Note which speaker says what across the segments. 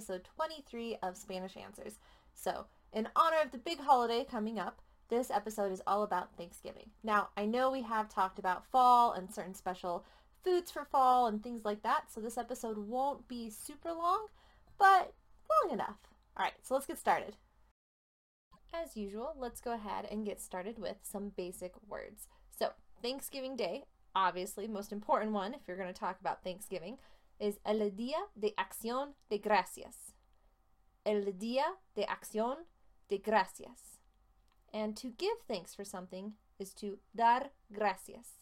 Speaker 1: episode 23 of Spanish Answers. So, in honor of the big holiday coming up, this episode is all about Thanksgiving. Now, I know we have talked about fall and certain special foods for fall and things like that, so this episode won't be super long, but long enough. All right, so let's get started. As usual, let's go ahead and get started with some basic words. So, Thanksgiving Day, obviously, most important one if you're going to talk about Thanksgiving, is El Día de Acción de Gracias. El Día de Acción de Gracias. And to give thanks for something is to dar gracias.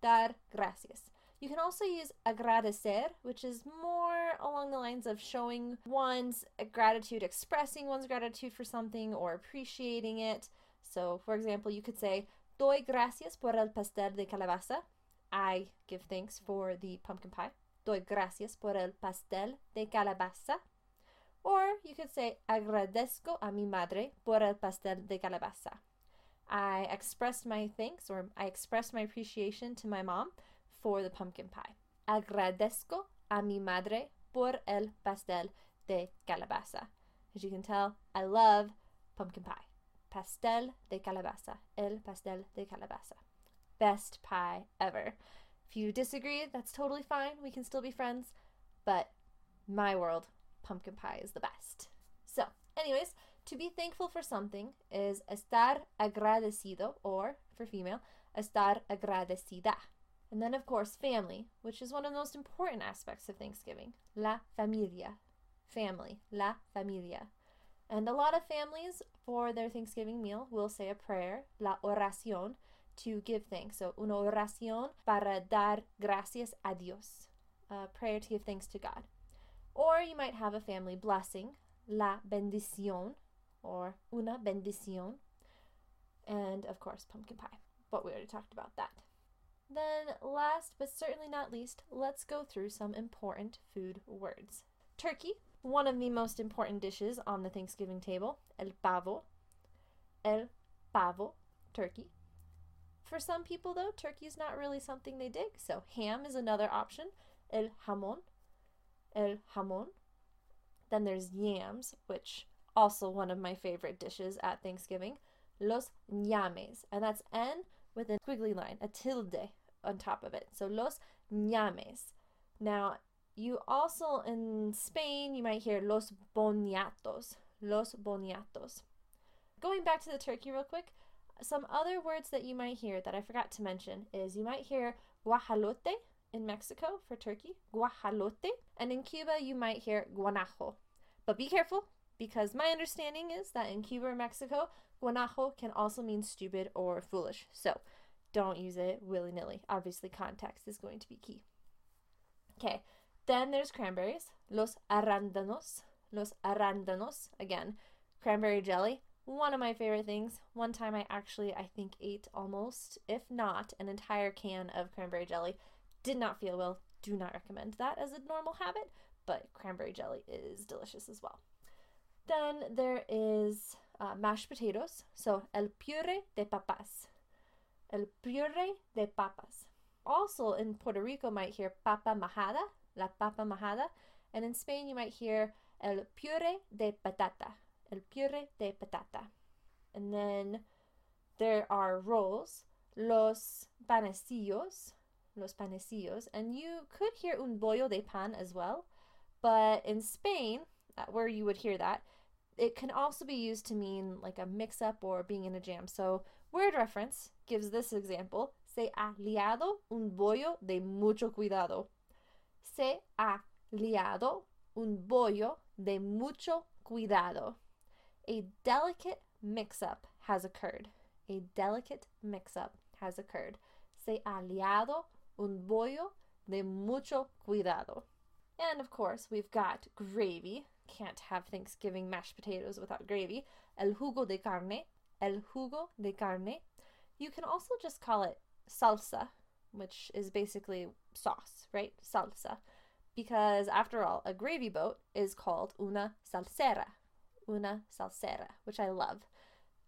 Speaker 1: Dar gracias. You can also use agradecer, which is more along the lines of showing one's gratitude, expressing one's gratitude for something or appreciating it. So, for example, you could say, Doy gracias por el pastel de calabaza. I give thanks for the pumpkin pie. Doy gracias por el pastel de calabaza. Or you could say, agradezco a mi madre por el pastel de calabaza. I expressed my thanks or I expressed my appreciation to my mom for the pumpkin pie. Agradezco a mi madre por el pastel de calabaza. As you can tell, I love pumpkin pie. Pastel de calabaza. El pastel de calabaza. Best pie ever. If you disagree, that's totally fine. We can still be friends. But my world, pumpkin pie is the best. So, anyways, to be thankful for something is estar agradecido, or for female, estar agradecida. And then, of course, family, which is one of the most important aspects of Thanksgiving. La familia. Family. La familia. And a lot of families, for their Thanksgiving meal, will say a prayer, la oración, to give thanks. So, una oración para dar gracias a Dios. A prayer to give thanks to God. Or you might have a family blessing, la bendición, or una bendición. And, of course, pumpkin pie. But we already talked about that. Then, last but certainly not least, let's go through some important food words. Turkey, one of the most important dishes on the Thanksgiving table, el pavo. El pavo, turkey. For some people, though, turkey is not really something they dig, so ham is another option, el jamón. El jamón. Then there's yams, which also one of my favorite dishes at Thanksgiving, los ñames, and that's N with a squiggly line, a tilde on top of it. So los ñames. Now, you also in Spain, you might hear los boniatos. Los boniatos. Going back to the turkey real quick, some other words that you might hear that I forgot to mention is you might hear guajolote in Mexico for turkey, guajolote, and in Cuba you might hear guanajo. But be careful because my understanding is that in Cuba or Mexico, guanajo can also mean stupid or foolish. So don't use it willy nilly. Obviously, context is going to be key. Okay, then there's cranberries, los arándanos, los arándanos. Again, cranberry jelly, one of my favorite things. One time I actually, I think, ate almost, if not, an entire can of cranberry jelly. Did not feel well. Do not recommend that as a normal habit, but cranberry jelly is delicious as well. Then there is uh, mashed potatoes. So, el puré de papas. El puré de papas. Also in Puerto Rico, might hear papa majada, la papa majada. And in Spain, you might hear el puré de patata. El puré de patata. And then there are rolls, los panecillos, los panecillos. And you could hear un bollo de pan as well. But in Spain, uh, where you would hear that, it can also be used to mean like a mix up or being in a jam. So, word reference gives this example se ha liado un bollo de mucho cuidado. Se ha liado un bollo de mucho cuidado. A delicate mix up has occurred. A delicate mix up has occurred. Se ha liado un bollo de mucho cuidado. And of course, we've got gravy. Can't have Thanksgiving mashed potatoes without gravy. El jugo de carne. El jugo de carne. You can also just call it salsa, which is basically sauce, right? Salsa. Because after all, a gravy boat is called una salsera. Una salsera, which I love.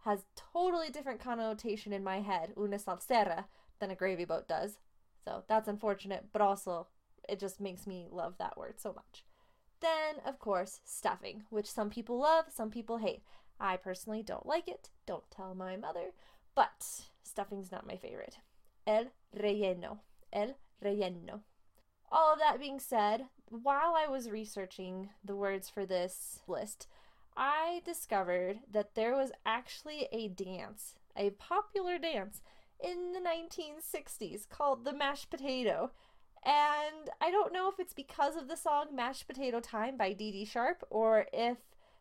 Speaker 1: Has totally different connotation in my head, una salsera, than a gravy boat does. So that's unfortunate, but also it just makes me love that word so much. Then, of course, stuffing, which some people love, some people hate. I personally don't like it. Don't tell my mother. But stuffing's not my favorite. El relleno. El relleno. All of that being said, while I was researching the words for this list, I discovered that there was actually a dance, a popular dance in the 1960s called the mashed potato. And I don't know if it's because of the song Mashed Potato Time by Dee Dee Sharp or if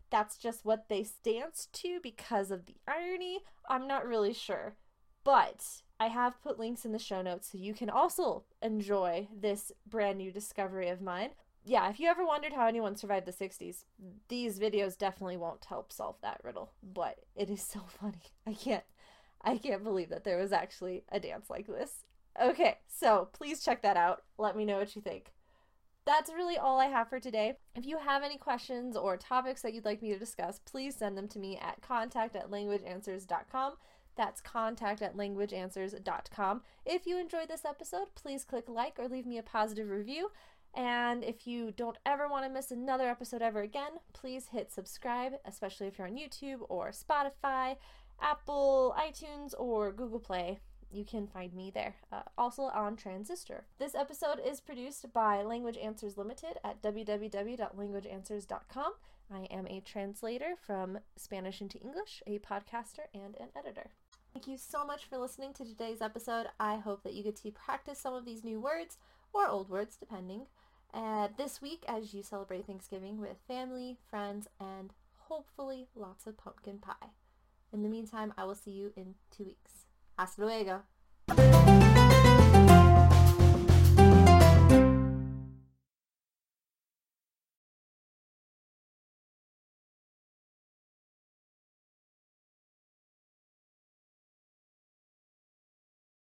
Speaker 1: that's just what they danced to because of the irony. I'm not really sure. But I have put links in the show notes so you can also enjoy this brand new discovery of mine. Yeah, if you ever wondered how anyone survived the 60s, these videos definitely won't help solve that riddle, but it is so funny. I can't I can't believe that there was actually a dance like this. Okay, so please check that out. Let me know what you think. That's really all I have for today. If you have any questions or topics that you'd like me to discuss, please send them to me at contact at languageanswers.com. That's contact at languageanswers.com. If you enjoyed this episode, please click like or leave me a positive review. And if you don't ever want to miss another episode ever again, please hit subscribe, especially if you're on YouTube or Spotify, Apple, iTunes, or Google Play you can find me there. Uh, also on Transistor. This episode is produced by Language Answers Limited at www.languageanswers.com. I am a translator from Spanish into English, a podcaster, and an editor. Thank you so much for listening to today's episode. I hope that you get to practice some of these new words or old words, depending, uh, this week as you celebrate Thanksgiving with family, friends, and hopefully lots of pumpkin pie. In the meantime, I will see you in two weeks. Hasta luego.